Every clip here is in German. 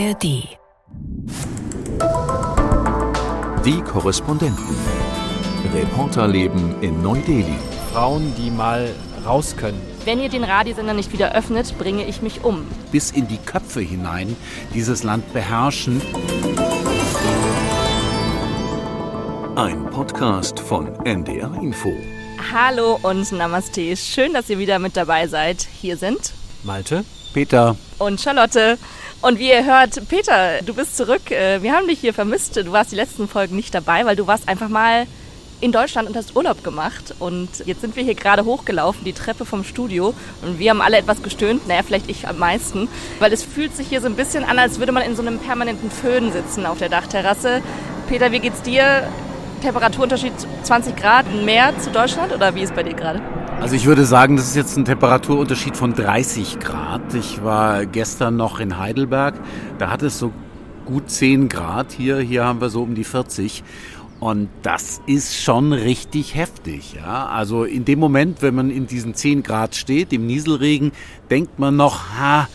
ARD. Die Korrespondenten. Reporterleben in Neu-Delhi. Frauen, die mal raus können. Wenn ihr den Radiosender nicht wieder öffnet, bringe ich mich um. Bis in die Köpfe hinein dieses Land beherrschen. Ein Podcast von NDR Info. Hallo und Namaste. Schön, dass ihr wieder mit dabei seid. Hier sind Malte, Peter. Und Charlotte. Und wie ihr hört, Peter, du bist zurück. Äh, Wir haben dich hier vermisst. Du warst die letzten Folgen nicht dabei, weil du warst einfach mal in Deutschland und hast Urlaub gemacht. Und jetzt sind wir hier gerade hochgelaufen, die Treppe vom Studio. Und wir haben alle etwas gestöhnt. Naja, vielleicht ich am meisten. Weil es fühlt sich hier so ein bisschen an, als würde man in so einem permanenten Föhn sitzen auf der Dachterrasse. Peter, wie geht's dir? Temperaturunterschied 20 Grad mehr zu Deutschland oder wie ist bei dir gerade? Also ich würde sagen, das ist jetzt ein Temperaturunterschied von 30 Grad. Ich war gestern noch in Heidelberg. Da hat es so gut 10 Grad hier. Hier haben wir so um die 40. Und das ist schon richtig heftig. Ja? Also in dem Moment, wenn man in diesen 10 Grad steht, im Nieselregen, denkt man noch, ha,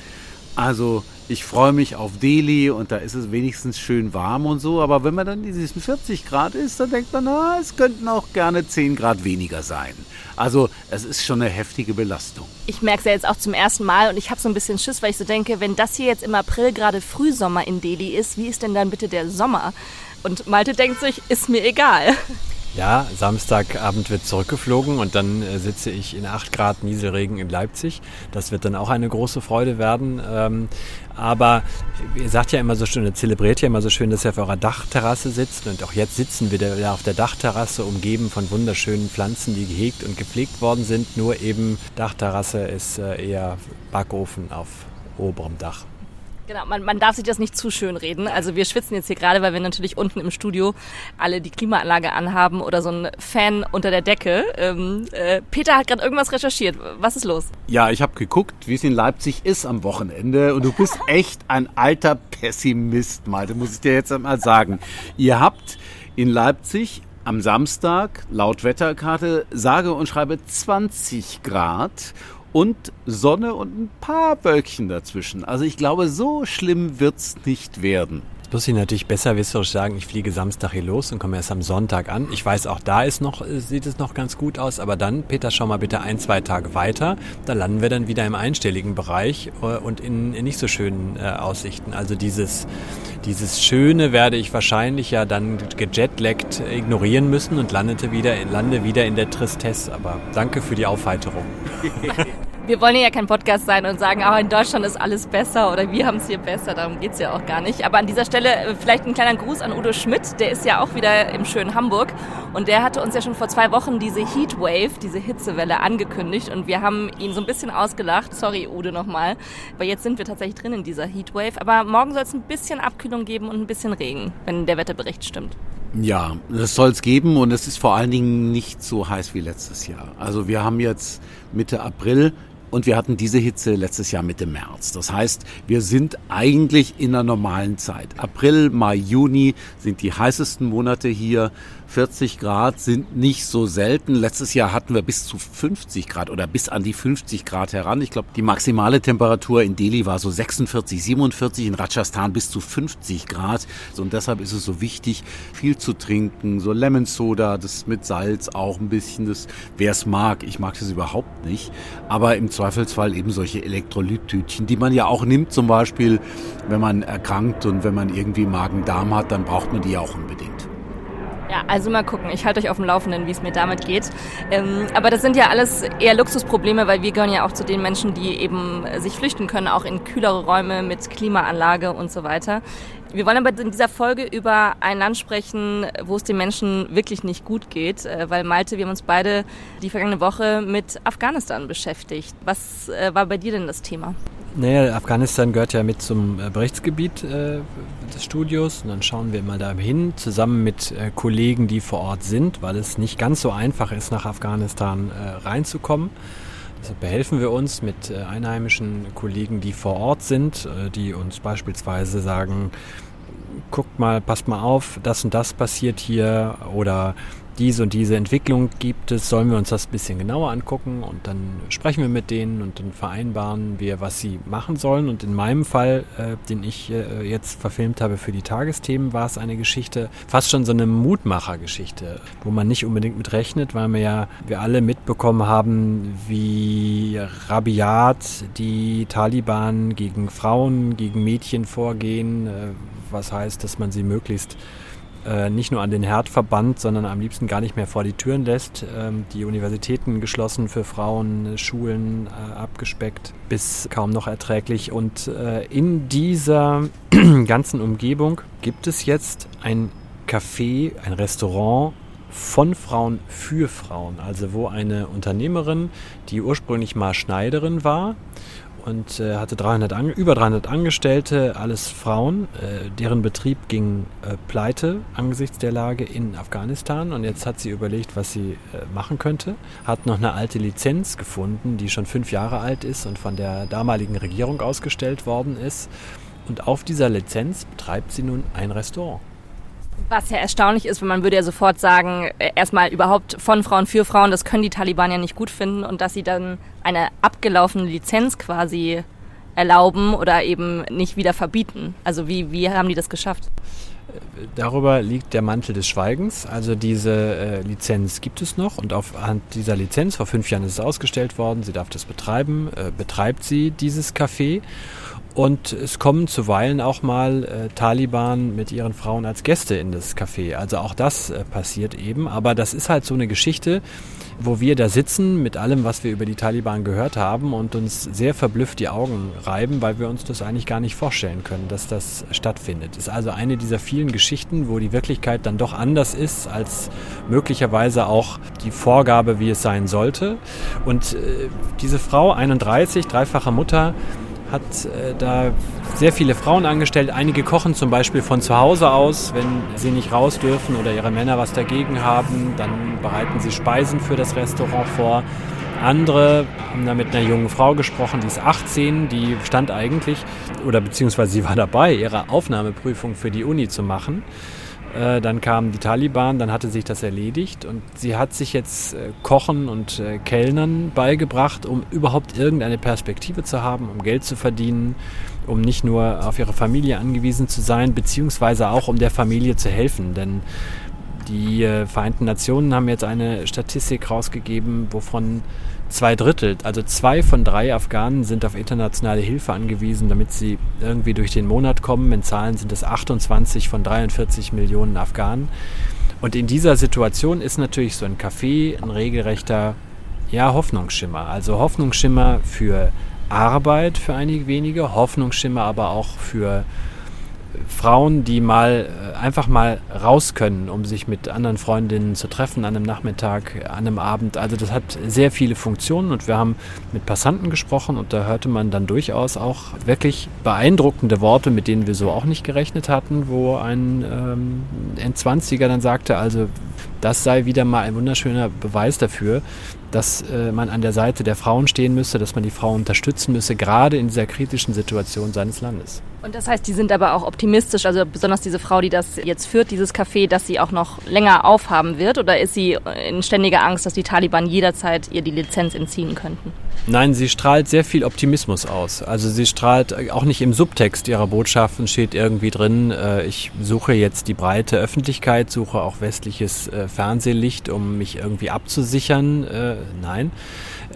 also ich freue mich auf Delhi und da ist es wenigstens schön warm und so. Aber wenn man dann in diesen 40 Grad ist, dann denkt man, na, es könnten auch gerne 10 Grad weniger sein. Also es ist schon eine heftige Belastung. Ich merke es ja jetzt auch zum ersten Mal und ich habe so ein bisschen Schiss, weil ich so denke, wenn das hier jetzt im April gerade Frühsommer in Delhi ist, wie ist denn dann bitte der Sommer? Und Malte denkt sich, ist mir egal. Ja, Samstagabend wird zurückgeflogen und dann äh, sitze ich in 8 Grad Nieselregen in Leipzig. Das wird dann auch eine große Freude werden. Ähm, aber ihr sagt ja immer so schön, ihr zelebriert ja immer so schön, dass ihr auf eurer Dachterrasse sitzt. Und auch jetzt sitzen wir da auf der Dachterrasse, umgeben von wunderschönen Pflanzen, die gehegt und gepflegt worden sind. Nur eben Dachterrasse ist äh, eher Backofen auf oberem Dach. Genau, man, man darf sich das nicht zu schön reden. Also wir schwitzen jetzt hier gerade, weil wir natürlich unten im Studio alle die Klimaanlage anhaben oder so ein Fan unter der Decke. Ähm, äh, Peter hat gerade irgendwas recherchiert. Was ist los? Ja, ich habe geguckt, wie es in Leipzig ist am Wochenende und du bist echt ein alter Pessimist, Malte, muss ich dir jetzt einmal sagen. Ihr habt in Leipzig am Samstag laut Wetterkarte sage und schreibe 20 Grad und Sonne und ein paar Wölkchen dazwischen. Also ich glaube, so schlimm wird's nicht werden. Jetzt muss ich natürlich besserwisserisch sagen, ich fliege Samstag hier los und komme erst am Sonntag an. Ich weiß, auch da ist noch, sieht es noch ganz gut aus, aber dann, Peter, schau mal bitte ein, zwei Tage weiter. Da landen wir dann wieder im einstelligen Bereich äh, und in, in nicht so schönen äh, Aussichten. Also dieses, dieses Schöne werde ich wahrscheinlich ja dann gejetlaggt ignorieren müssen und landete wieder, lande wieder in der Tristesse. Aber danke für die Aufheiterung. Wir wollen ja kein Podcast sein und sagen, aber in Deutschland ist alles besser oder wir haben es hier besser. Darum geht's ja auch gar nicht. Aber an dieser Stelle äh, vielleicht ein kleiner Gruß an Udo Schmidt. Der ist ja auch wieder im schönen Hamburg. Und der hatte uns ja schon vor zwei Wochen diese Heatwave, diese Hitzewelle angekündigt. Und wir haben ihn so ein bisschen ausgelacht. Sorry, Udo, nochmal. Aber jetzt sind wir tatsächlich drin in dieser Heatwave. Aber morgen soll es ein bisschen Abkühlung geben und ein bisschen Regen, wenn der Wetterbericht stimmt. Ja, das soll es geben und es ist vor allen Dingen nicht so heiß wie letztes Jahr. Also wir haben jetzt Mitte April und wir hatten diese Hitze letztes Jahr Mitte März. Das heißt, wir sind eigentlich in einer normalen Zeit. April, Mai, Juni sind die heißesten Monate hier. 40 Grad sind nicht so selten. Letztes Jahr hatten wir bis zu 50 Grad oder bis an die 50 Grad heran. Ich glaube, die maximale Temperatur in Delhi war so 46, 47, in Rajasthan bis zu 50 Grad. Und deshalb ist es so wichtig, viel zu trinken. So Lemon Soda, das mit Salz auch ein bisschen. Das, wer es mag, ich mag das überhaupt nicht. Aber im Zweifelsfall eben solche Elektrolyttütchen, die man ja auch nimmt, zum Beispiel, wenn man erkrankt und wenn man irgendwie Magen-Darm hat, dann braucht man die ja auch unbedingt. Ja, also mal gucken. Ich halte euch auf dem Laufenden, wie es mir damit geht. Ähm, aber das sind ja alles eher Luxusprobleme, weil wir gehören ja auch zu den Menschen, die eben sich flüchten können, auch in kühlere Räume mit Klimaanlage und so weiter. Wir wollen aber in dieser Folge über ein Land sprechen, wo es den Menschen wirklich nicht gut geht, äh, weil Malte, wir haben uns beide die vergangene Woche mit Afghanistan beschäftigt. Was äh, war bei dir denn das Thema? Naja, Afghanistan gehört ja mit zum äh, Berichtsgebiet äh, des Studios und dann schauen wir mal da hin, zusammen mit äh, Kollegen, die vor Ort sind, weil es nicht ganz so einfach ist, nach Afghanistan äh, reinzukommen. Deshalb behelfen wir uns mit äh, einheimischen Kollegen, die vor Ort sind, äh, die uns beispielsweise sagen, guckt mal, passt mal auf, das und das passiert hier oder diese und diese Entwicklung gibt es, sollen wir uns das ein bisschen genauer angucken und dann sprechen wir mit denen und dann vereinbaren wir, was sie machen sollen. Und in meinem Fall, äh, den ich äh, jetzt verfilmt habe für die Tagesthemen, war es eine Geschichte, fast schon so eine Mutmachergeschichte, wo man nicht unbedingt mit rechnet, weil wir ja wir alle mitbekommen haben, wie rabiat die Taliban gegen Frauen, gegen Mädchen vorgehen, äh, was heißt, dass man sie möglichst äh, nicht nur an den Herd verbannt, sondern am liebsten gar nicht mehr vor die Türen lässt. Ähm, die Universitäten geschlossen für Frauen, Schulen äh, abgespeckt, bis kaum noch erträglich. Und äh, in dieser ganzen Umgebung gibt es jetzt ein Café, ein Restaurant von Frauen für Frauen. Also wo eine Unternehmerin, die ursprünglich mal Schneiderin war und äh, hatte 300 An über 300 Angestellte, alles Frauen. Äh, deren Betrieb ging äh, pleite angesichts der Lage in Afghanistan und jetzt hat sie überlegt, was sie äh, machen könnte. Hat noch eine alte Lizenz gefunden, die schon fünf Jahre alt ist und von der damaligen Regierung ausgestellt worden ist. Und auf dieser Lizenz betreibt sie nun ein Restaurant. Was ja erstaunlich ist, wenn man würde ja sofort sagen, äh, erstmal überhaupt von Frauen für Frauen, das können die Taliban ja nicht gut finden und dass sie dann eine abgelaufene Lizenz quasi erlauben oder eben nicht wieder verbieten. Also wie, wie haben die das geschafft? Darüber liegt der Mantel des Schweigens. Also diese äh, Lizenz gibt es noch und aufhand dieser Lizenz, vor fünf Jahren ist es ausgestellt worden, sie darf das betreiben, äh, betreibt sie dieses Café und es kommen zuweilen auch mal äh, Taliban mit ihren Frauen als Gäste in das Café. Also auch das äh, passiert eben. Aber das ist halt so eine Geschichte, wo wir da sitzen mit allem, was wir über die Taliban gehört haben und uns sehr verblüfft die Augen reiben, weil wir uns das eigentlich gar nicht vorstellen können, dass das stattfindet. Ist also eine dieser vielen Geschichten, wo die Wirklichkeit dann doch anders ist als möglicherweise auch die Vorgabe, wie es sein sollte. Und äh, diese Frau, 31, dreifache Mutter, hat äh, da sehr viele Frauen angestellt. Einige kochen zum Beispiel von zu Hause aus, wenn sie nicht raus dürfen oder ihre Männer was dagegen haben, dann bereiten sie Speisen für das Restaurant vor. Andere haben da mit einer jungen Frau gesprochen, die ist 18, die stand eigentlich, oder beziehungsweise sie war dabei, ihre Aufnahmeprüfung für die Uni zu machen. Äh, dann kamen die Taliban, dann hatte sich das erledigt und sie hat sich jetzt äh, Kochen und äh, Kellnern beigebracht, um überhaupt irgendeine Perspektive zu haben, um Geld zu verdienen, um nicht nur auf ihre Familie angewiesen zu sein, beziehungsweise auch um der Familie zu helfen. Denn die Vereinten Nationen haben jetzt eine Statistik rausgegeben, wovon zwei Drittel, also zwei von drei Afghanen sind auf internationale Hilfe angewiesen, damit sie irgendwie durch den Monat kommen. In Zahlen sind es 28 von 43 Millionen Afghanen. Und in dieser Situation ist natürlich so ein Café ein regelrechter ja, Hoffnungsschimmer. Also Hoffnungsschimmer für Arbeit für einige wenige, Hoffnungsschimmer aber auch für Frauen, die mal äh, einfach mal raus können, um sich mit anderen Freundinnen zu treffen an einem Nachmittag, an einem Abend. Also das hat sehr viele Funktionen und wir haben mit Passanten gesprochen und da hörte man dann durchaus auch wirklich beeindruckende Worte, mit denen wir so auch nicht gerechnet hatten, wo ein ähm, N20er dann sagte, also das sei wieder mal ein wunderschöner Beweis dafür, dass äh, man an der Seite der Frauen stehen müsse, dass man die Frauen unterstützen müsse, gerade in dieser kritischen Situation seines Landes. Und das heißt, die sind aber auch optimistisch, also besonders diese Frau, die das jetzt führt, dieses Café, dass sie auch noch länger aufhaben wird? Oder ist sie in ständiger Angst, dass die Taliban jederzeit ihr die Lizenz entziehen könnten? Nein, sie strahlt sehr viel Optimismus aus. Also sie strahlt auch nicht im Subtext ihrer Botschaften steht irgendwie drin, äh, ich suche jetzt die breite Öffentlichkeit, suche auch westliches äh, Fernsehlicht, um mich irgendwie abzusichern. Äh, nein.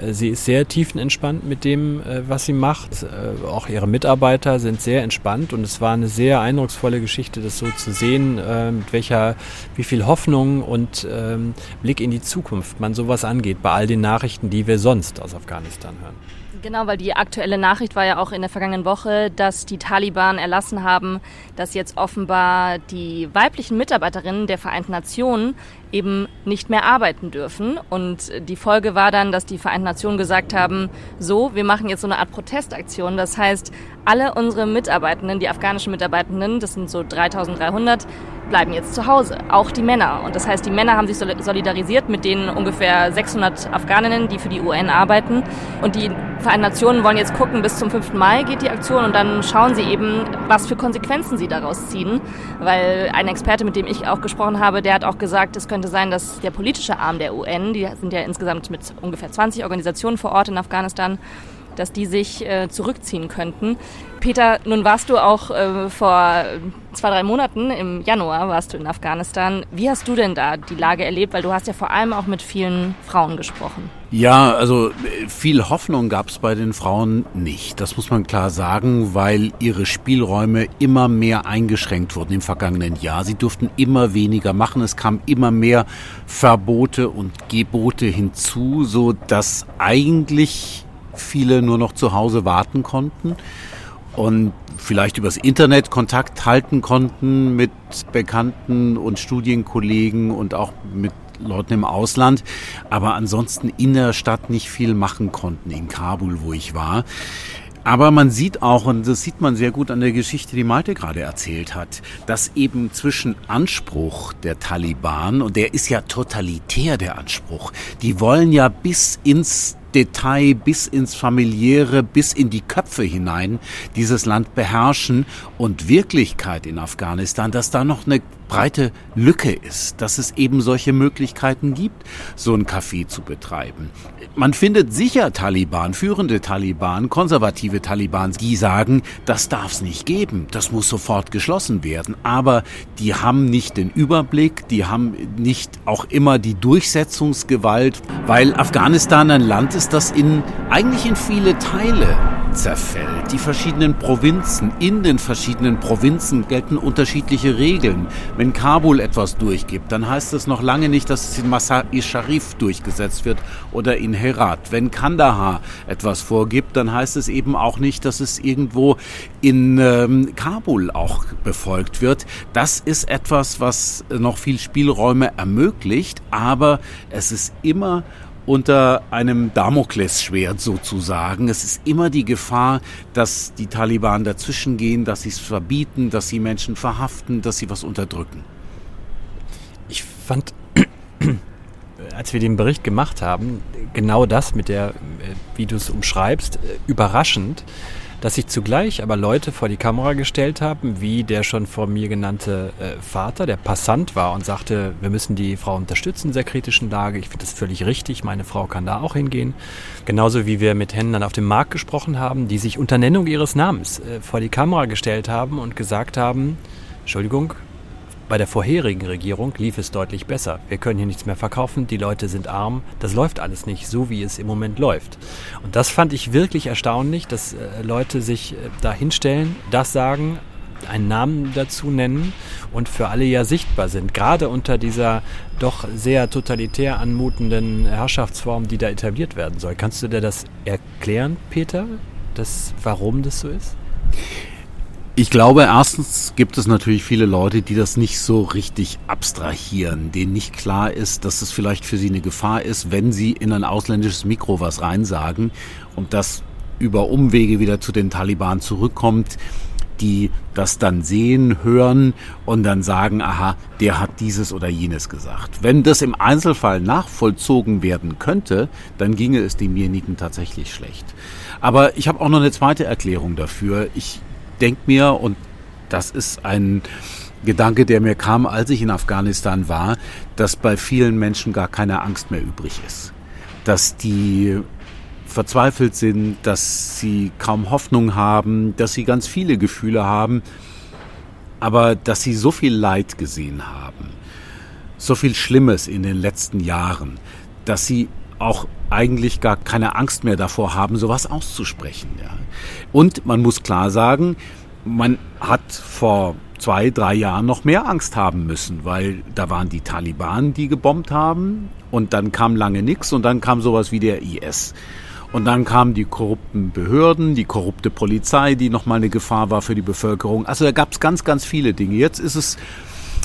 Äh, sie ist sehr tiefenentspannt mit dem, äh, was sie macht. Äh, auch ihre Mitarbeiter sind sehr entspannt und es war eine sehr eindrucksvolle Geschichte, das so zu sehen, mit welcher, wie viel Hoffnung und ähm, Blick in die Zukunft man sowas angeht bei all den Nachrichten, die wir sonst aus Afghanistan hören. Genau, weil die aktuelle Nachricht war ja auch in der vergangenen Woche, dass die Taliban erlassen haben, dass jetzt offenbar die weiblichen Mitarbeiterinnen der Vereinten Nationen eben nicht mehr arbeiten dürfen. Und die Folge war dann, dass die Vereinten Nationen gesagt haben, so, wir machen jetzt so eine Art Protestaktion. Das heißt, alle unsere Mitarbeitenden, die afghanischen Mitarbeitenden, das sind so 3300, bleiben jetzt zu Hause, auch die Männer. Und das heißt, die Männer haben sich solidarisiert mit den ungefähr 600 Afghaninnen, die für die UN arbeiten. Und die Vereinten Nationen wollen jetzt gucken, bis zum 5. Mai geht die Aktion und dann schauen sie eben, was für Konsequenzen sie daraus ziehen. Weil ein Experte, mit dem ich auch gesprochen habe, der hat auch gesagt, es könnte sein, dass der politische Arm der UN, die sind ja insgesamt mit ungefähr 20 Organisationen vor Ort in Afghanistan, dass die sich äh, zurückziehen könnten. Peter, nun warst du auch äh, vor zwei, drei Monaten, im Januar warst du in Afghanistan. Wie hast du denn da die Lage erlebt? Weil du hast ja vor allem auch mit vielen Frauen gesprochen. Ja, also viel Hoffnung gab es bei den Frauen nicht. Das muss man klar sagen, weil ihre Spielräume immer mehr eingeschränkt wurden im vergangenen Jahr. Sie durften immer weniger machen. Es kamen immer mehr Verbote und Gebote hinzu, so dass eigentlich viele nur noch zu Hause warten konnten und vielleicht übers Internet Kontakt halten konnten mit Bekannten und Studienkollegen und auch mit Leuten im Ausland, aber ansonsten in der Stadt nicht viel machen konnten, in Kabul, wo ich war. Aber man sieht auch, und das sieht man sehr gut an der Geschichte, die Malte gerade erzählt hat, dass eben zwischen Anspruch der Taliban, und der ist ja totalitär der Anspruch, die wollen ja bis ins Detail bis ins familiäre, bis in die Köpfe hinein dieses Land beherrschen und Wirklichkeit in Afghanistan, dass da noch eine breite Lücke ist, dass es eben solche Möglichkeiten gibt, so ein Café zu betreiben. Man findet sicher Taliban, führende Taliban, konservative Taliban, die sagen, das darf es nicht geben, das muss sofort geschlossen werden. Aber die haben nicht den Überblick, die haben nicht auch immer die Durchsetzungsgewalt, weil Afghanistan ein Land ist, das in, eigentlich in viele Teile zerfällt. Die verschiedenen Provinzen, in den verschiedenen Provinzen gelten unterschiedliche Regeln. Wenn Kabul etwas durchgibt, dann heißt es noch lange nicht, dass es in Masar-i Sharif durchgesetzt wird oder in Herat. Wenn Kandahar etwas vorgibt, dann heißt es eben auch nicht, dass es irgendwo in ähm, Kabul auch befolgt wird. Das ist etwas, was noch viel Spielräume ermöglicht, aber es ist immer unter einem Damoklesschwert sozusagen. Es ist immer die Gefahr, dass die Taliban dazwischen gehen, dass sie es verbieten, dass sie Menschen verhaften, dass sie was unterdrücken. Ich fand, als wir den Bericht gemacht haben, genau das mit der, wie du es umschreibst, überraschend dass sich zugleich aber Leute vor die Kamera gestellt haben, wie der schon von mir genannte äh, Vater, der Passant war und sagte, wir müssen die Frau unterstützen in dieser kritischen Lage. Ich finde das völlig richtig, meine Frau kann da auch hingehen. Genauso wie wir mit Händlern auf dem Markt gesprochen haben, die sich unter Nennung ihres Namens äh, vor die Kamera gestellt haben und gesagt haben, Entschuldigung, bei der vorherigen Regierung lief es deutlich besser. Wir können hier nichts mehr verkaufen, die Leute sind arm. Das läuft alles nicht so, wie es im Moment läuft. Und das fand ich wirklich erstaunlich, dass äh, Leute sich äh, da hinstellen, das sagen, einen Namen dazu nennen und für alle ja sichtbar sind. Gerade unter dieser doch sehr totalitär anmutenden Herrschaftsform, die da etabliert werden soll. Kannst du dir das erklären, Peter, das, warum das so ist? Ich glaube, erstens gibt es natürlich viele Leute, die das nicht so richtig abstrahieren, denen nicht klar ist, dass es vielleicht für sie eine Gefahr ist, wenn sie in ein ausländisches Mikro was reinsagen und das über Umwege wieder zu den Taliban zurückkommt, die das dann sehen, hören und dann sagen, aha, der hat dieses oder jenes gesagt. Wenn das im Einzelfall nachvollzogen werden könnte, dann ginge es demjenigen tatsächlich schlecht. Aber ich habe auch noch eine zweite Erklärung dafür. Ich denke mir, und das ist ein Gedanke, der mir kam, als ich in Afghanistan war, dass bei vielen Menschen gar keine Angst mehr übrig ist. Dass die verzweifelt sind, dass sie kaum Hoffnung haben, dass sie ganz viele Gefühle haben, aber dass sie so viel Leid gesehen haben, so viel Schlimmes in den letzten Jahren, dass sie auch eigentlich gar keine Angst mehr davor haben, sowas auszusprechen. Ja. Und man muss klar sagen, man hat vor zwei, drei Jahren noch mehr Angst haben müssen, weil da waren die Taliban, die gebombt haben und dann kam lange nichts und dann kam sowas wie der IS. Und dann kamen die korrupten Behörden, die korrupte Polizei, die nochmal eine Gefahr war für die Bevölkerung. Also da gab es ganz, ganz viele Dinge. Jetzt ist es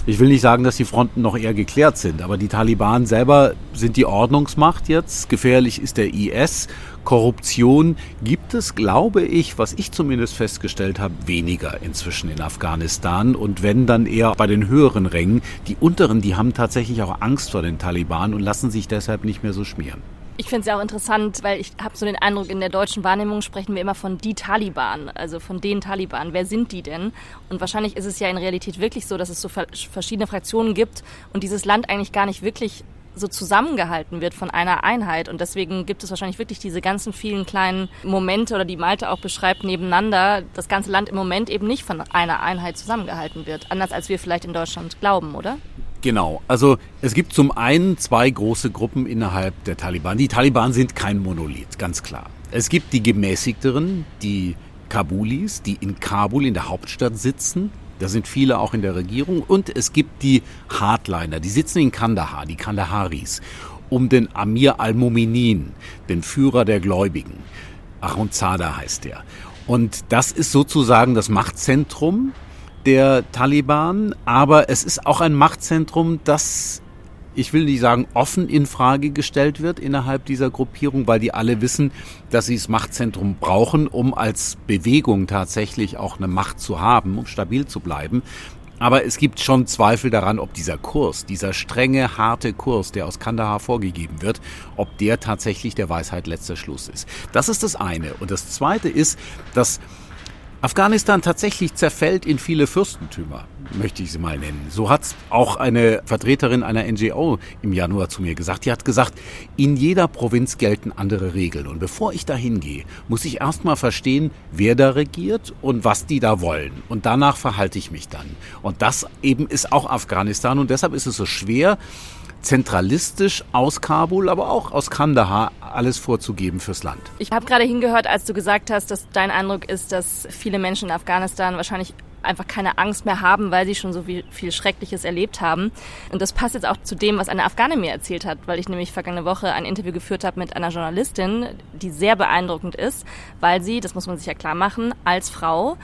Ich will nicht sagen, dass die Fronten noch eher geklärt sind, aber die Taliban selber sind die Ordnungsmacht jetzt. Gefährlich ist der IS. Korruption gibt es, glaube ich, was ich zumindest festgestellt habe, weniger inzwischen in Afghanistan. Und wenn dann eher bei den höheren Rängen. Die unteren, die haben tatsächlich auch Angst vor den Taliban und lassen sich deshalb nicht mehr so schmieren. Ich finde es ja auch interessant, weil ich habe so den Eindruck, in der deutschen Wahrnehmung sprechen wir immer von die Taliban, also von den Taliban. Wer sind die denn? Und wahrscheinlich ist es ja in Realität wirklich so, dass es so verschiedene Fraktionen gibt und dieses Land eigentlich gar nicht wirklich so zusammengehalten wird von einer Einheit. Und deswegen gibt es wahrscheinlich wirklich diese ganzen vielen kleinen Momente oder die Malte auch beschreibt nebeneinander, das ganze Land im Moment eben nicht von einer Einheit zusammengehalten wird. Anders als wir vielleicht in Deutschland glauben, oder? Genau, also es gibt zum einen zwei große Gruppen innerhalb der Taliban. Die Taliban sind kein Monolith, ganz klar. Es gibt die gemäßigteren, die Kabulis, die in Kabul in der Hauptstadt sitzen. Da sind viele auch in der Regierung. Und es gibt die Hardliner, die sitzen in Kandahar, die Kandaharis, um den Amir al-Muminin, den Führer der Gläubigen. Ahundzada heißt der. Und das ist sozusagen das Machtzentrum der Taliban, aber es ist auch ein Machtzentrum, das ich will nicht sagen offen in Frage gestellt wird innerhalb dieser Gruppierung, weil die alle wissen, dass sie das Machtzentrum brauchen, um als Bewegung tatsächlich auch eine Macht zu haben, um stabil zu bleiben. Aber es gibt schon Zweifel daran, ob dieser Kurs, dieser strenge, harte Kurs, der aus Kandahar vorgegeben wird, ob der tatsächlich der Weisheit letzter Schluss ist. Das ist das eine. Und das zweite ist, dass Afghanistan tatsächlich zerfällt in viele Fürstentümer, möchte ich sie mal nennen. So hat es auch eine Vertreterin einer NGO im Januar zu mir gesagt. Die hat gesagt, in jeder Provinz gelten andere Regeln. Und bevor ich da hingehe, muss ich erstmal verstehen, wer da regiert und was die da wollen. Und danach verhalte ich mich dann. Und das eben ist auch Afghanistan. Und deshalb ist es so schwer, zentralistisch aus Kabul, aber auch aus Kandahar alles vorzugeben fürs Land. Ich habe gerade hingehört, als du gesagt hast, dass dein Eindruck ist, dass viele Menschen in Afghanistan wahrscheinlich einfach keine Angst mehr haben, weil sie schon so viel, Schreckliches erlebt haben. Und das passt jetzt auch zu dem, was eine Afghane mir erzählt hat, weil ich nämlich vergangene Woche ein Interview geführt habe mit einer Journalistin, die sehr beeindruckend ist, weil sie, das muss man sich ja klar machen, als Frau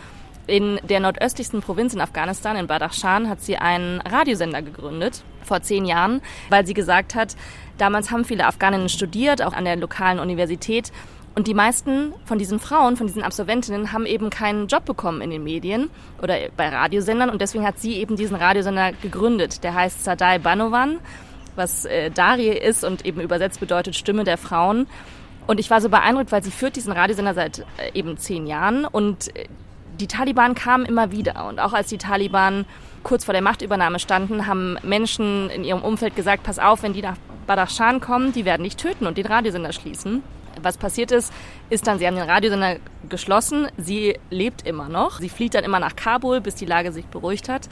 in der nordöstlichsten Provinz in Afghanistan, in Badakhshan, hat sie einen Radiosender gegründet, vor zehn Jahren, weil sie gesagt hat, damals haben viele Afghaninnen studiert, auch an der lokalen Universität. Und die meisten von diesen Frauen, von diesen Absolventinnen, haben eben keinen Job bekommen in den Medien oder bei Radiosendern. Und deswegen hat sie eben diesen Radiosender gegründet. Der heißt Sadai Banovan, was äh, Dari ist und eben übersetzt bedeutet Stimme der Frauen. Und ich war so beeindruckt, weil sie führt diesen Radiosender seit äh, eben zehn Jahren und äh, die Taliban kamen immer wieder. Und auch als die Taliban kurz vor der Machtübernahme standen, haben Menschen in ihrem Umfeld gesagt, pass auf, wenn die nach Badakhshan kommen, die werden dich töten und den Radiosender schließen. Was passiert ist, ist dann, sie haben den Radiosender geschlossen. Sie lebt immer noch. Sie flieht dann immer nach Kabul, bis die Lage sich beruhigt hat.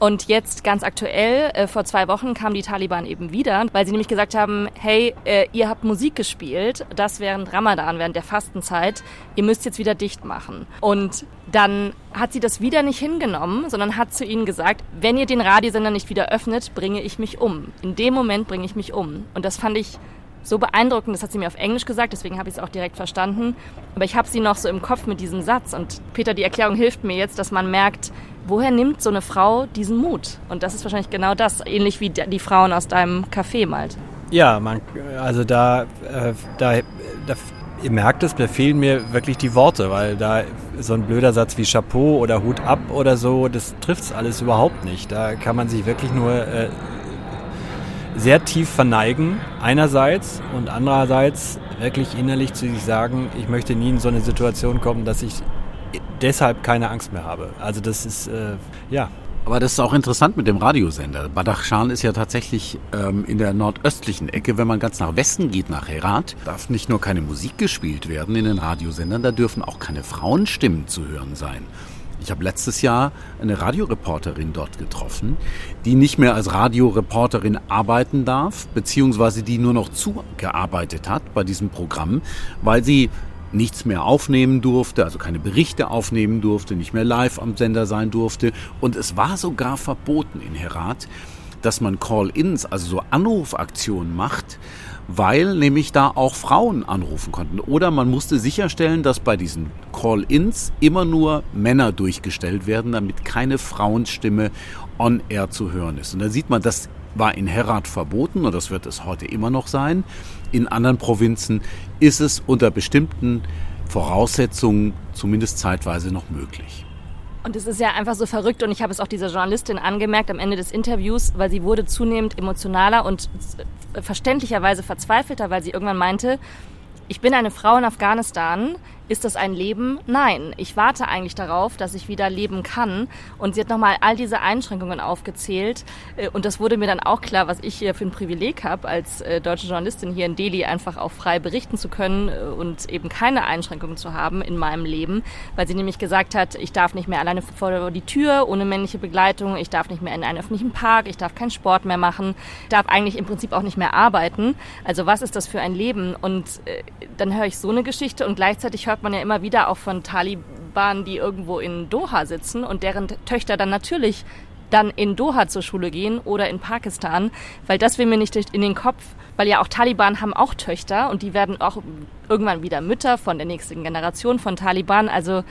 Und jetzt ganz aktuell, äh, vor zwei Wochen kamen die Taliban eben wieder, weil sie nämlich gesagt haben, hey, äh, ihr habt Musik gespielt, das während Ramadan, während der Fastenzeit, ihr müsst jetzt wieder dicht machen. Und dann hat sie das wieder nicht hingenommen, sondern hat zu ihnen gesagt, wenn ihr den Radiosender nicht wieder öffnet, bringe ich mich um. In dem Moment bringe ich mich um. Und das fand ich so beeindruckend, das hat sie mir auf Englisch gesagt, deswegen habe ich es auch direkt verstanden. Aber ich habe sie noch so im Kopf mit diesem Satz. Und Peter, die Erklärung hilft mir jetzt, dass man merkt, woher nimmt so eine Frau diesen Mut? Und das ist wahrscheinlich genau das, ähnlich wie die Frauen aus deinem Café malt. Ja, man, also da, äh, da, da, ihr merkt es, da fehlen mir wirklich die Worte, weil da so ein blöder Satz wie Chapeau oder Hut ab oder so, das trifft es alles überhaupt nicht. Da kann man sich wirklich nur äh, sehr tief verneigen, einerseits, und andererseits wirklich innerlich zu sich sagen, ich möchte nie in so eine Situation kommen, dass ich deshalb keine Angst mehr habe. Also das ist, äh, ja. Aber das ist auch interessant mit dem Radiosender. Badakhshan ist ja tatsächlich ähm, in der nordöstlichen Ecke. Wenn man ganz nach Westen geht, nach Herat, darf nicht nur keine Musik gespielt werden in den Radiosendern, da dürfen auch keine Frauenstimmen zu hören sein. Ich habe letztes Jahr eine Radioreporterin dort getroffen, die nicht mehr als Radioreporterin arbeiten darf, beziehungsweise die nur noch zugearbeitet hat bei diesem Programm, weil sie nichts mehr aufnehmen durfte, also keine Berichte aufnehmen durfte, nicht mehr live am Sender sein durfte. Und es war sogar verboten in Herat, dass man Call-ins, also so Anrufaktionen macht, weil nämlich da auch Frauen anrufen konnten. Oder man musste sicherstellen, dass bei diesen Call-ins immer nur Männer durchgestellt werden, damit keine Frauenstimme on air zu hören ist. Und da sieht man, das war in Herat verboten und das wird es heute immer noch sein. In anderen Provinzen ist es unter bestimmten Voraussetzungen zumindest zeitweise noch möglich. Und es ist ja einfach so verrückt und ich habe es auch dieser Journalistin angemerkt am Ende des Interviews, weil sie wurde zunehmend emotionaler und verständlicherweise verzweifelter, weil sie irgendwann meinte, ich bin eine Frau in Afghanistan, ist das ein Leben? Nein. Ich warte eigentlich darauf, dass ich wieder leben kann. Und sie hat nochmal all diese Einschränkungen aufgezählt. Äh, und das wurde mir dann auch klar, was ich hier für ein Privileg habe, als äh, deutsche Journalistin hier in Delhi einfach auch frei berichten zu können äh, und eben keine Einschränkungen zu haben in meinem Leben. Weil sie nämlich gesagt hat, ich darf nicht mehr alleine vor die Tür ohne männliche Begleitung, ich darf nicht mehr in einen öffentlichen Park, ich darf keinen Sport mehr machen, darf eigentlich im Prinzip auch nicht mehr arbeiten. Also was ist das für ein Leben? Und dann höre ich so eine Geschichte und gleichzeitig hört hört man ja immer wieder auch von Taliban, die irgendwo in Doha sitzen und deren Töchter dann natürlich dann in Doha zur Schule gehen oder in Pakistan, weil das will mir nicht in den Kopf, weil ja auch Taliban haben auch Töchter und die werden auch irgendwann wieder Mütter von der nächsten Generation von Taliban. Also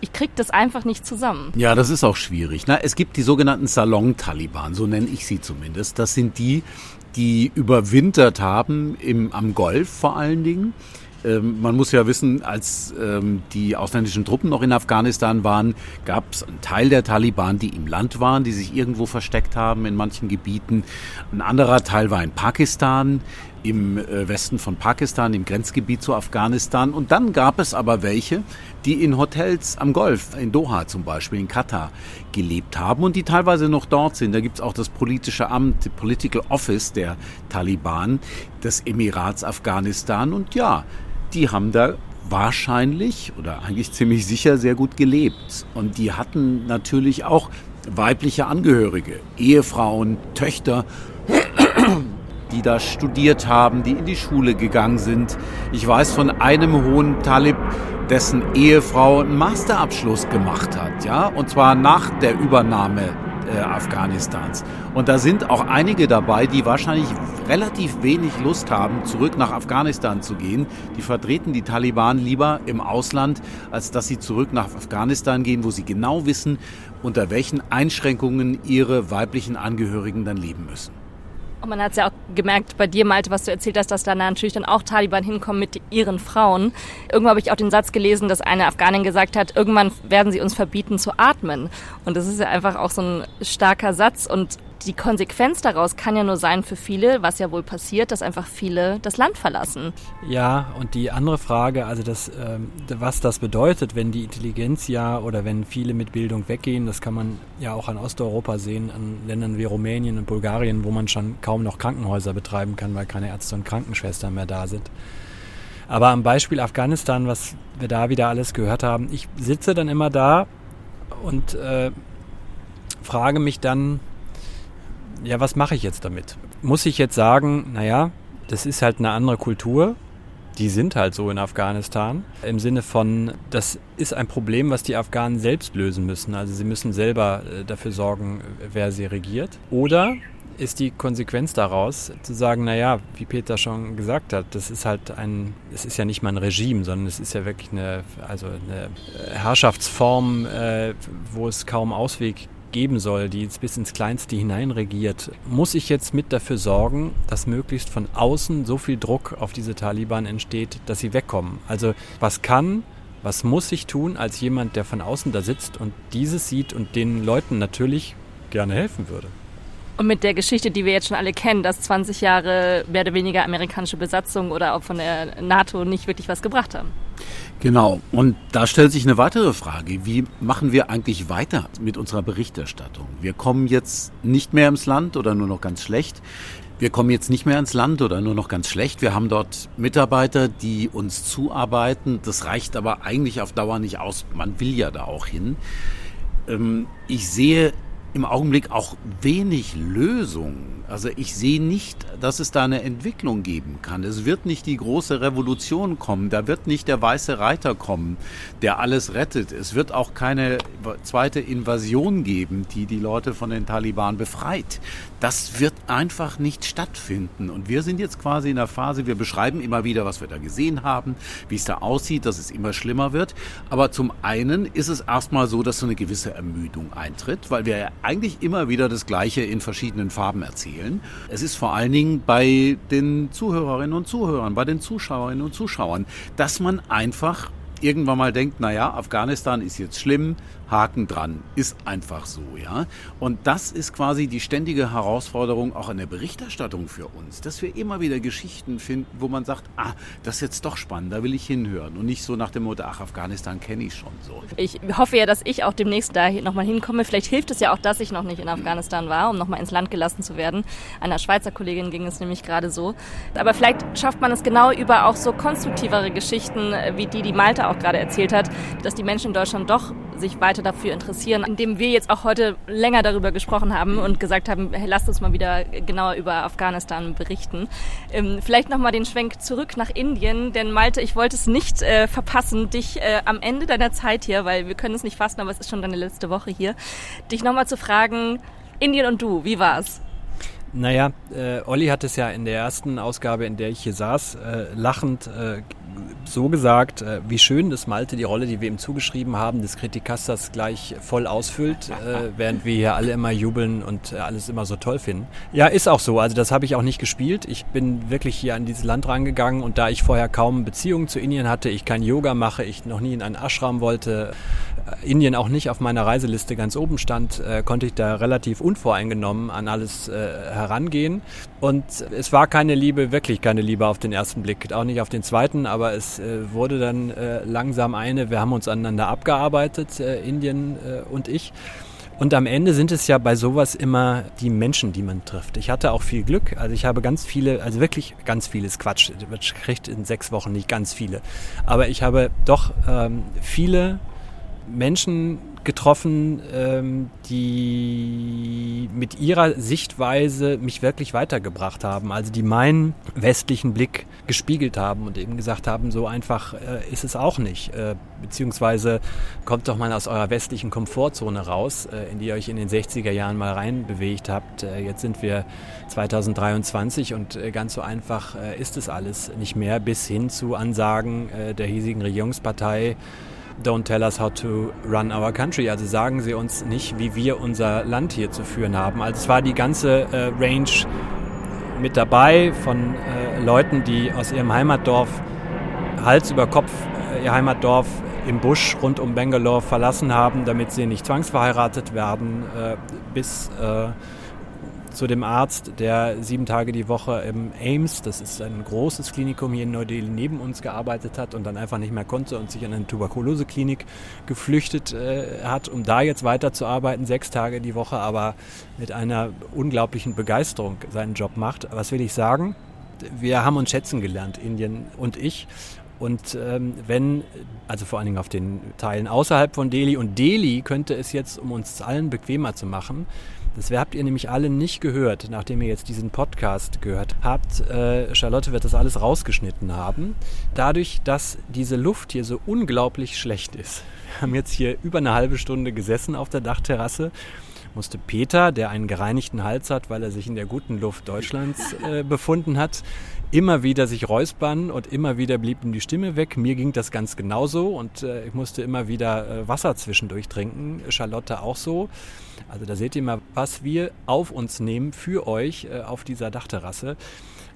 ich krieg das einfach nicht zusammen. Ja, das ist auch schwierig. Na, es gibt die sogenannten Salon-Taliban, so nenne ich sie zumindest. Das sind die, die überwintert haben im, am Golf vor allen Dingen ähm, man muss ja wissen, als ähm, die ausländischen Truppen noch in Afghanistan waren, gab es einen Teil der Taliban, die im Land waren, die sich irgendwo versteckt haben in manchen Gebieten. Ein anderer Teil war in Pakistan, im äh, Westen von Pakistan, im Grenzgebiet zu Afghanistan. Und dann gab es aber welche, die in Hotels am Golf, in Doha zum Beispiel, in Katar, gelebt haben und die teilweise noch dort sind. Da gibt es auch das politische Amt, Political Office der Taliban des Emirats Afghanistan. Und ja, die haben da wahrscheinlich oder eigentlich ziemlich sicher sehr gut gelebt. Und die hatten natürlich auch weibliche Angehörige, Ehefrauen, Töchter, die da studiert haben, die in die Schule gegangen sind. Ich weiß von einem hohen Talib, dessen Ehefrau einen Masterabschluss gemacht hat, ja, und zwar nach der Übernahme äh, Afghanistans. Und da sind auch einige dabei, die wahrscheinlich relativ wenig Lust haben, zurück nach Afghanistan zu gehen. Die vertreten die Taliban lieber im Ausland, als dass sie zurück nach Afghanistan gehen, wo sie genau wissen, unter welchen Einschränkungen ihre weiblichen Angehörigen dann leben müssen. Und man hat es ja auch gemerkt bei dir, Malte, was du erzählt hast, dass da natürlich dann auch Taliban hinkommen mit ihren Frauen. Irgendwann habe ich auch den Satz gelesen, dass eine Afghanin gesagt hat, irgendwann werden sie uns verbieten zu atmen. Und das ist ja einfach auch so ein starker Satz. Und die Konsequenz daraus kann ja nur sein für viele, was ja wohl passiert, dass einfach viele das Land verlassen. Ja, und die andere Frage, also das, ähm, was das bedeutet, wenn die Intelligenz ja oder wenn viele mit Bildung weggehen, das kann man ja auch an Osteuropa sehen, an Ländern wie Rumänien und Bulgarien, wo man schon kaum noch Krankenhäuser betreiben kann, weil keine Ärzte und Krankenschwestern mehr da sind. Aber am Beispiel Afghanistan, was wir da wieder alles gehört haben, ich sitze dann immer da und äh, frage mich dann, ja, was mache ich jetzt damit? Muss ich jetzt sagen, naja, das ist halt eine andere Kultur. Die sind halt so in Afghanistan. Im Sinne von, das ist ein Problem, was die Afghanen selbst lösen müssen. Also sie müssen selber äh, dafür sorgen, wer sie regiert. Oder ist die Konsequenz daraus, zu sagen, naja, wie Peter schon gesagt hat, das ist halt ein, es ist ja nicht mal ein Regime, sondern es ist ja wirklich eine, also eine Herrschaftsform, äh, wo es kaum Ausweg gibt geben soll, die jetzt bis ins Kleinste hineinregiert, muss ich jetzt mit dafür sorgen, dass möglichst von außen so viel Druck auf diese Taliban entsteht, dass sie wegkommen. Also was kann, was muss ich tun als jemand, der von außen da sitzt und dieses sieht und den Leuten natürlich gerne helfen würde? Und mit der Geschichte, die wir jetzt schon alle kennen, dass 20 Jahre mehr oder weniger amerikanische Besatzung oder auch von der NATO nicht wirklich was gebracht haben. Genau. Und da stellt sich eine weitere Frage. Wie machen wir eigentlich weiter mit unserer Berichterstattung? Wir kommen jetzt nicht mehr ins Land oder nur noch ganz schlecht. Wir kommen jetzt nicht mehr ins Land oder nur noch ganz schlecht. Wir haben dort Mitarbeiter, die uns zuarbeiten. Das reicht aber eigentlich auf Dauer nicht aus. Man will ja da auch hin. Ähm, ich sehe im Augenblick auch wenig Lösungen. Also ich sehe nicht, dass es da eine Entwicklung geben kann. Es wird nicht die große Revolution kommen. Da wird nicht der weiße Reiter kommen, der alles rettet. Es wird auch keine zweite Invasion geben, die die Leute von den Taliban befreit. Das wird einfach nicht stattfinden. Und wir sind jetzt quasi in der Phase, wir beschreiben immer wieder, was wir da gesehen haben, wie es da aussieht, dass es immer schlimmer wird. Aber zum einen ist es erstmal so, dass so eine gewisse Ermüdung eintritt, weil wir ja eigentlich immer wieder das Gleiche in verschiedenen Farben erzählen. Es ist vor allen Dingen bei den Zuhörerinnen und Zuhörern, bei den Zuschauerinnen und Zuschauern, dass man einfach irgendwann mal denkt, naja, Afghanistan ist jetzt schlimm, Haken dran, ist einfach so, ja. Und das ist quasi die ständige Herausforderung auch in der Berichterstattung für uns, dass wir immer wieder Geschichten finden, wo man sagt, ah, das ist jetzt doch spannend, da will ich hinhören und nicht so nach dem Motto, ach, Afghanistan kenne ich schon so. Ich hoffe ja, dass ich auch demnächst da nochmal hinkomme. Vielleicht hilft es ja auch, dass ich noch nicht in Afghanistan war, um nochmal ins Land gelassen zu werden. Einer Schweizer Kollegin ging es nämlich gerade so. Aber vielleicht schafft man es genau über auch so konstruktivere Geschichten, wie die, die Malte auch gerade erzählt hat, dass die Menschen in Deutschland doch sich weiter dafür interessieren, indem wir jetzt auch heute länger darüber gesprochen haben und gesagt haben, hey, lasst uns mal wieder genauer über Afghanistan berichten. Ähm, vielleicht nochmal den Schwenk zurück nach Indien, denn Malte, ich wollte es nicht äh, verpassen, dich äh, am Ende deiner Zeit hier, weil wir können es nicht fassen, aber es ist schon deine letzte Woche hier, dich nochmal zu fragen, Indien und du, wie war's? Naja, äh, Olli hat es ja in der ersten Ausgabe, in der ich hier saß, äh, lachend äh, so gesagt, äh, wie schön, dass Malte die Rolle, die wir ihm zugeschrieben haben, des Kritikasters gleich voll ausfüllt, äh, während wir hier alle immer jubeln und äh, alles immer so toll finden. Ja, ist auch so. Also das habe ich auch nicht gespielt. Ich bin wirklich hier an dieses Land rangegangen und da ich vorher kaum Beziehungen zu Indien hatte, ich kein Yoga mache, ich noch nie in einen Ashram wollte, Indien auch nicht auf meiner Reiseliste ganz oben stand, konnte ich da relativ unvoreingenommen an alles herangehen. Und es war keine Liebe, wirklich keine Liebe auf den ersten Blick, auch nicht auf den zweiten, aber es äh, wurde dann äh, langsam eine, wir haben uns aneinander abgearbeitet, äh, Indien äh, und ich. Und am Ende sind es ja bei sowas immer die Menschen, die man trifft. Ich hatte auch viel Glück. Also ich habe ganz viele, also wirklich ganz vieles Quatsch. Man kriegt in sechs Wochen nicht ganz viele. Aber ich habe doch ähm, viele Menschen getroffen, ähm, die mit ihrer Sichtweise mich wirklich weitergebracht haben. Also die meinen westlichen Blick gespiegelt haben und eben gesagt haben, so einfach äh, ist es auch nicht. Äh, beziehungsweise kommt doch mal aus eurer westlichen Komfortzone raus, äh, in die ihr euch in den 60er Jahren mal reinbewegt habt. Äh, jetzt sind wir 2023 und äh, ganz so einfach äh, ist es alles nicht mehr, bis hin zu Ansagen der hiesigen Regierungspartei, Don't tell us how to run our country. Also sagen Sie uns nicht, wie wir unser Land hier zu führen haben. Also es war die ganze äh, Range mit dabei von äh, Leuten, die aus ihrem Heimatdorf Hals über Kopf äh, ihr Heimatdorf im Busch rund um Bangalore verlassen haben, damit sie nicht zwangsverheiratet werden, äh, bis äh, zu dem Arzt, der sieben Tage die Woche im Ames, das ist ein großes Klinikum hier in Neu-Delhi, neben uns gearbeitet hat und dann einfach nicht mehr konnte und sich in eine Tuberkuloseklinik geflüchtet äh, hat, um da jetzt weiterzuarbeiten, sechs Tage die Woche, aber mit einer unglaublichen Begeisterung seinen Job macht. Was will ich sagen? Wir haben uns schätzen gelernt, Indien und ich. Und ähm, wenn, also vor allen Dingen auf den Teilen außerhalb von Delhi, und Delhi könnte es jetzt, um uns allen bequemer zu machen, das habt ihr nämlich alle nicht gehört, nachdem ihr jetzt diesen Podcast gehört habt. Äh, Charlotte wird das alles rausgeschnitten haben. Dadurch, dass diese Luft hier so unglaublich schlecht ist. Wir haben jetzt hier über eine halbe Stunde gesessen auf der Dachterrasse musste Peter, der einen gereinigten Hals hat, weil er sich in der guten Luft Deutschlands äh, befunden hat, immer wieder sich räuspern und immer wieder blieb ihm die Stimme weg. Mir ging das ganz genauso und äh, ich musste immer wieder äh, Wasser zwischendurch trinken. Charlotte auch so. Also da seht ihr mal, was wir auf uns nehmen für euch äh, auf dieser Dachterrasse.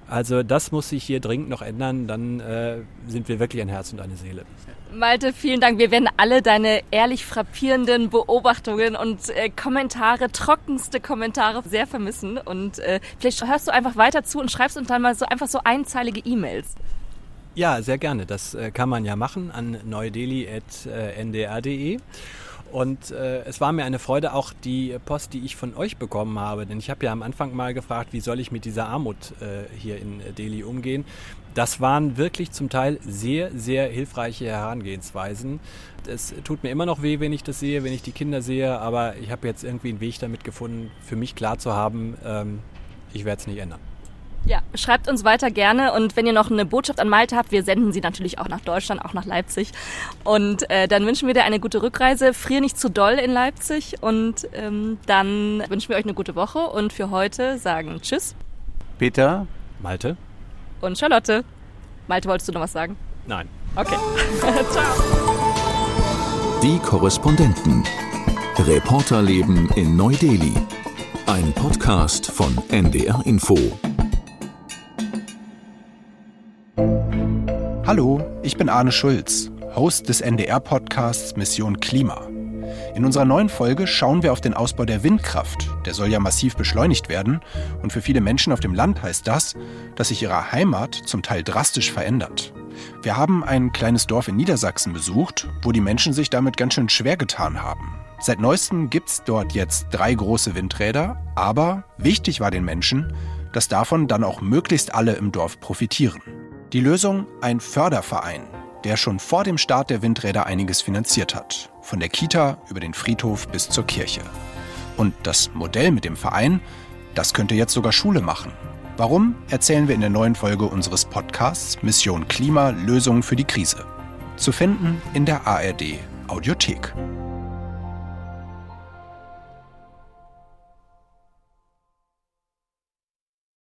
Also das muss sich hier dringend noch ändern, dann äh, sind wir wirklich ein Herz und eine Seele. Malte, vielen Dank. Wir werden alle deine ehrlich frappierenden Beobachtungen und äh, Kommentare, trockenste Kommentare sehr vermissen. Und äh, vielleicht hörst du einfach weiter zu und schreibst uns dann mal so einfach so einzeilige E-Mails. Ja, sehr gerne. Das äh, kann man ja machen an neudeli.ndr.de. Und äh, es war mir eine Freude, auch die Post, die ich von euch bekommen habe. Denn ich habe ja am Anfang mal gefragt, wie soll ich mit dieser Armut äh, hier in Delhi umgehen. Das waren wirklich zum Teil sehr, sehr hilfreiche Herangehensweisen. Es tut mir immer noch weh, wenn ich das sehe, wenn ich die Kinder sehe, aber ich habe jetzt irgendwie einen Weg damit gefunden, für mich klar zu haben, ähm, ich werde es nicht ändern. Ja, schreibt uns weiter gerne und wenn ihr noch eine Botschaft an Malte habt, wir senden sie natürlich auch nach Deutschland, auch nach Leipzig. Und äh, dann wünschen wir dir eine gute Rückreise. Frier nicht zu doll in Leipzig und ähm, dann wünschen wir euch eine gute Woche und für heute sagen Tschüss. Peter? Malte? Und Charlotte. Malte, wolltest du noch was sagen? Nein. Okay. Ciao. Die Korrespondenten. Reporterleben in Neu-Delhi. Ein Podcast von NDR Info. Hallo, ich bin Arne Schulz, Host des NDR-Podcasts Mission Klima. In unserer neuen Folge schauen wir auf den Ausbau der Windkraft. Der soll ja massiv beschleunigt werden. Und für viele Menschen auf dem Land heißt das, dass sich ihre Heimat zum Teil drastisch verändert. Wir haben ein kleines Dorf in Niedersachsen besucht, wo die Menschen sich damit ganz schön schwer getan haben. Seit neuestem gibt es dort jetzt drei große Windräder, aber wichtig war den Menschen, dass davon dann auch möglichst alle im Dorf profitieren. Die Lösung ein Förderverein, der schon vor dem Start der Windräder einiges finanziert hat. Von der Kita über den Friedhof bis zur Kirche. Und das Modell mit dem Verein, das könnte jetzt sogar Schule machen. Warum, erzählen wir in der neuen Folge unseres Podcasts Mission Klima Lösungen für die Krise. Zu finden in der ARD Audiothek.